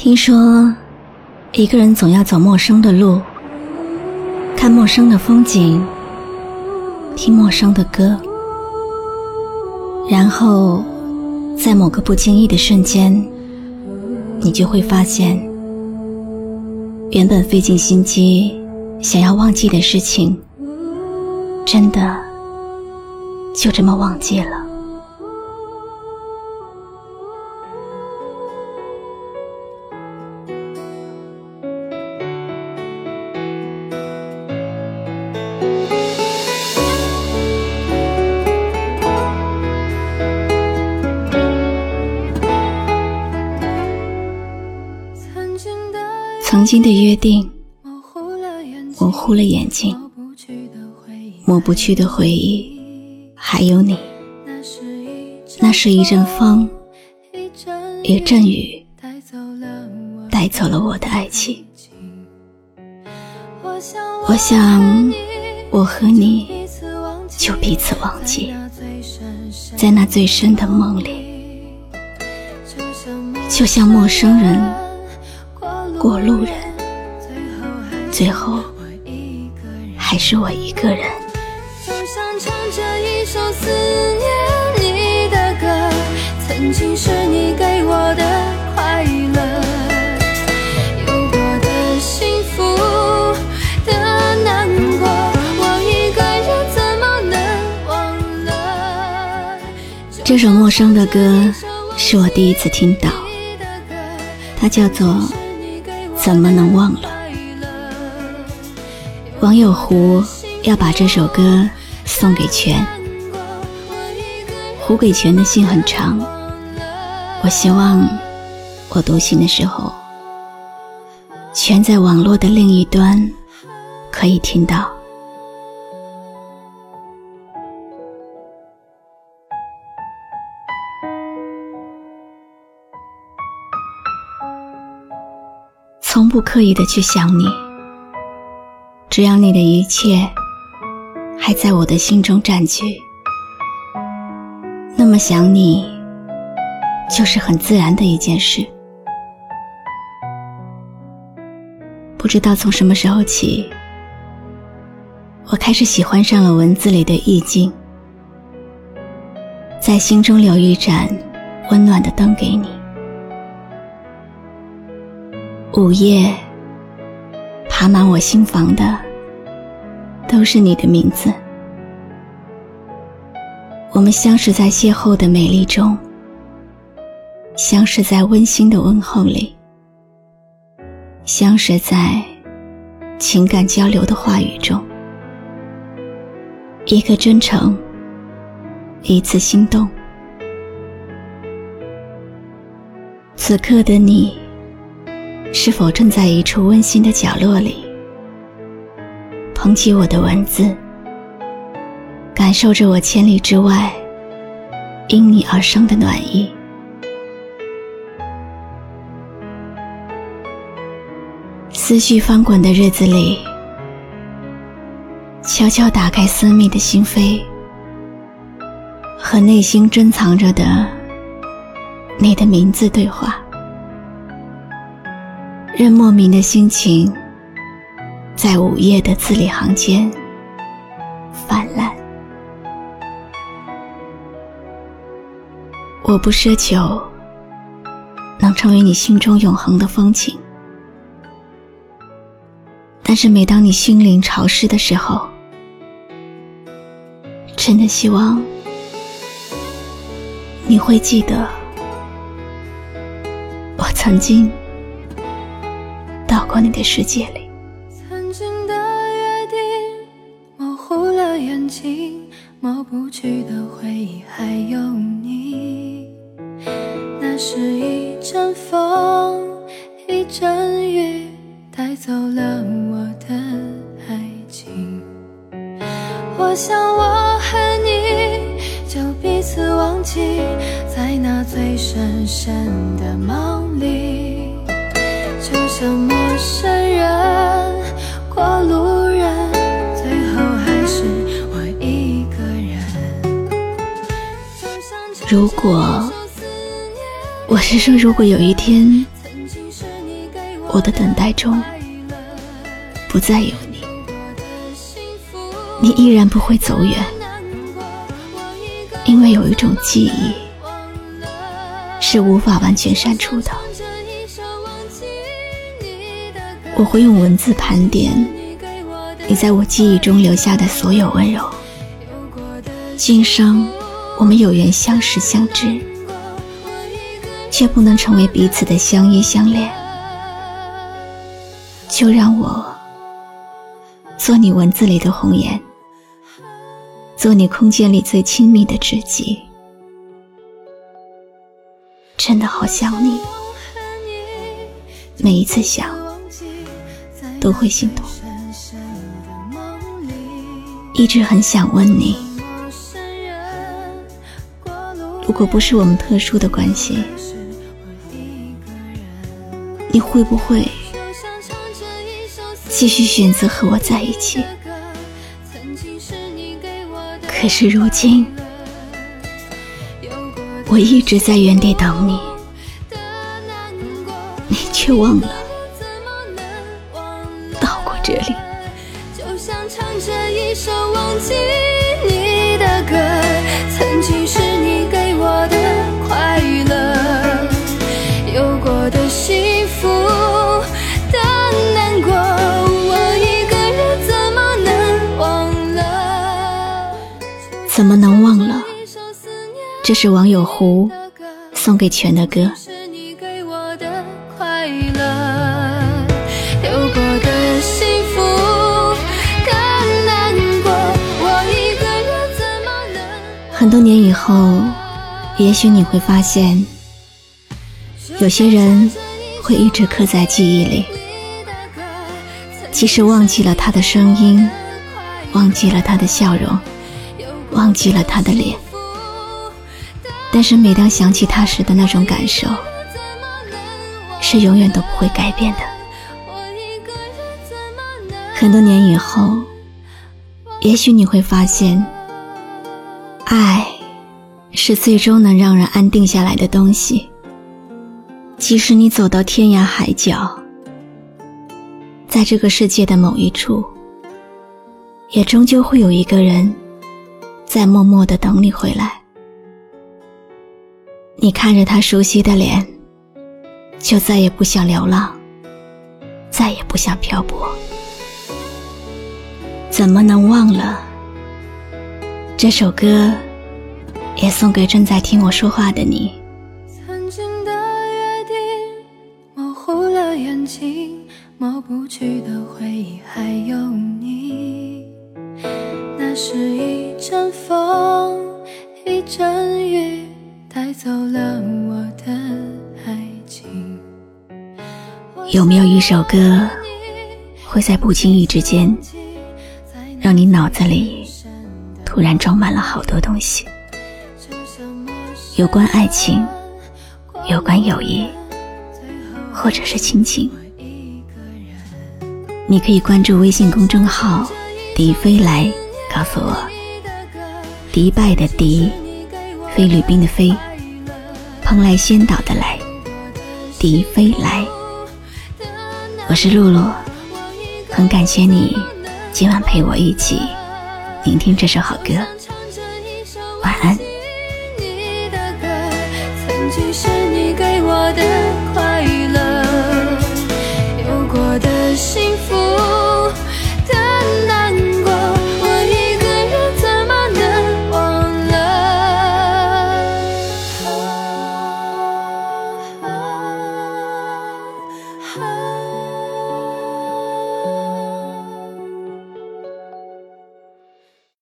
听说，一个人总要走陌生的路，看陌生的风景，听陌生的歌，然后，在某个不经意的瞬间，你就会发现，原本费尽心机想要忘记的事情，真的就这么忘记了。曾经的约定，模糊了眼睛，抹不去的回忆，还有你。那是一阵风，一阵雨，带走了我的爱情。我想，我和你就彼此忘记，在那最深的梦里，就像陌生人。过路人，最后还是我一个人。就像唱着一首思念你的歌，曾经是你给我的快乐，有过的幸福的难过，我一个人怎么能忘了？这首陌生的歌是我第一次听到，它叫做。怎么能忘了？网友胡要把这首歌送给全。胡给全的信很长，我希望我读信的时候，全在网络的另一端可以听到。从不刻意的去想你，只要你的一切还在我的心中占据，那么想你就是很自然的一件事。不知道从什么时候起，我开始喜欢上了文字里的意境，在心中留一盏温暖的灯给你。午夜，爬满我心房的都是你的名字。我们相识在邂逅的美丽中，相识在温馨的问候里，相识在情感交流的话语中。一个真诚，一次心动。此刻的你。是否正在一处温馨的角落里，捧起我的文字，感受着我千里之外因你而生的暖意？思绪翻滚的日子里，悄悄打开私密的心扉，和内心珍藏着的你的名字对话。任莫名的心情，在午夜的字里行间泛滥。我不奢求能成为你心中永恒的风景，但是每当你心灵潮湿的时候，真的希望你会记得我曾经。你的世界里，曾经的约定模糊了眼睛，抹不去的回忆还有你。那是一阵风，一阵雨，带走了我的爱情。我想我和你就彼此忘记，在那最深深的梦里，像陌。生人过路人，最后还是我一个人。如果，我是说，如果有一天我的等待中不再有你，你依然不会走远，因为有一种记忆是无法完全删除的。我会用文字盘点你在我记忆中留下的所有温柔。今生我们有缘相识相知，却不能成为彼此的相依相恋。就让我做你文字里的红颜，做你空间里最亲密的知己。真的好想你，每一次想都会心痛。一直很想问你，如果不是我们特殊的关系，你会不会？继续选择和我在一起，可是如今，我一直在原地等你，你却忘了忘记你的歌，曾经是你给我的快乐，有过的幸福的难过。我一个人怎么能忘了？怎么能忘了这是网友胡送给全的歌。很多年以后，也许你会发现，有些人会一直刻在记忆里，即使忘记了他的声音，忘记了他的笑容。忘记了他的脸，但是每当想起他时的那种感受，是永远都不会改变的。很多年以后，也许你会发现，爱是最终能让人安定下来的东西。即使你走到天涯海角，在这个世界的某一处，也终究会有一个人。在默默的等你回来，你看着他熟悉的脸，就再也不想流浪，再也不想漂泊。怎么能忘了？这首歌也送给正在听我说话的你。曾经的约定模糊了眼睛，抹不去的回忆还有你。那是一阵风，一阵雨，带走了我的爱情。有没有一首歌，会在不经意之间，让你脑子里突然装满了好多东西？有关爱情，有关友谊，或者是亲情？你可以关注微信公众号“迪飞来”。告诉我，迪拜的迪，菲律宾的菲，蓬莱仙岛的来，迪飞来。我是露露，很感谢你今晚陪我一起聆听这首好歌，晚安。